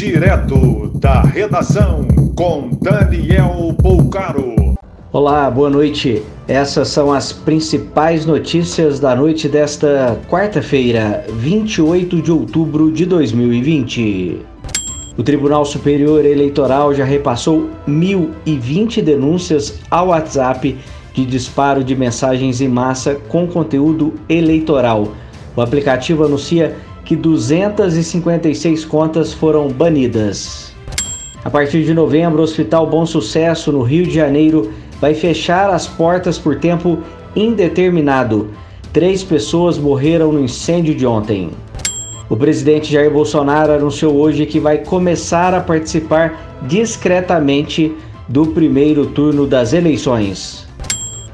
Direto da redação com Daniel Poucaro. Olá, boa noite. Essas são as principais notícias da noite desta quarta-feira, 28 de outubro de 2020. O Tribunal Superior Eleitoral já repassou 1.020 denúncias ao WhatsApp de disparo de mensagens em massa com conteúdo eleitoral. O aplicativo anuncia que 256 contas foram banidas. A partir de novembro, o Hospital Bom Sucesso, no Rio de Janeiro, vai fechar as portas por tempo indeterminado. Três pessoas morreram no incêndio de ontem. O presidente Jair Bolsonaro anunciou hoje que vai começar a participar discretamente do primeiro turno das eleições.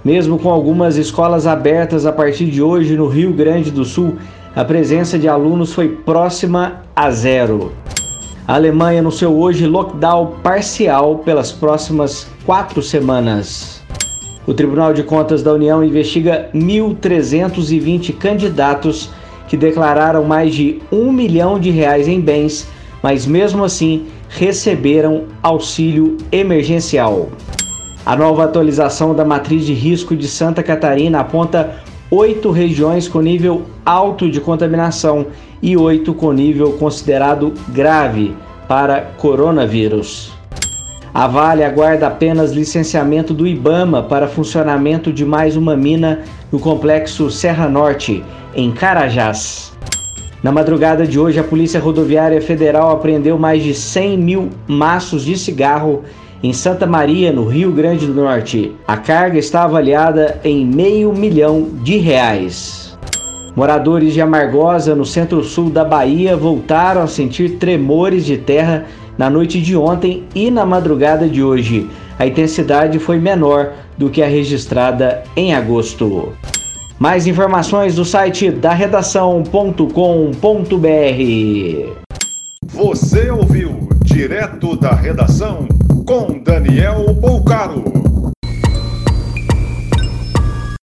Mesmo com algumas escolas abertas a partir de hoje no Rio Grande do Sul, a presença de alunos foi próxima a zero. A Alemanha anunciou hoje lockdown parcial pelas próximas quatro semanas. O Tribunal de Contas da União investiga 1.320 candidatos que declararam mais de um milhão de reais em bens, mas mesmo assim receberam auxílio emergencial. A nova atualização da matriz de risco de Santa Catarina aponta oito regiões com nível alto de contaminação e oito com nível considerado grave para coronavírus. A Vale aguarda apenas licenciamento do IBAMA para funcionamento de mais uma mina no complexo Serra Norte, em Carajás. Na madrugada de hoje, a Polícia Rodoviária Federal apreendeu mais de 100 mil maços de cigarro em Santa Maria, no Rio Grande do Norte. A carga está avaliada em meio milhão de reais. Moradores de Amargosa, no centro-sul da Bahia, voltaram a sentir tremores de terra na noite de ontem e na madrugada de hoje. A intensidade foi menor do que a registrada em agosto. Mais informações do site da redação.com.br. Você ouviu direto da redação com Daniel Bolcaro.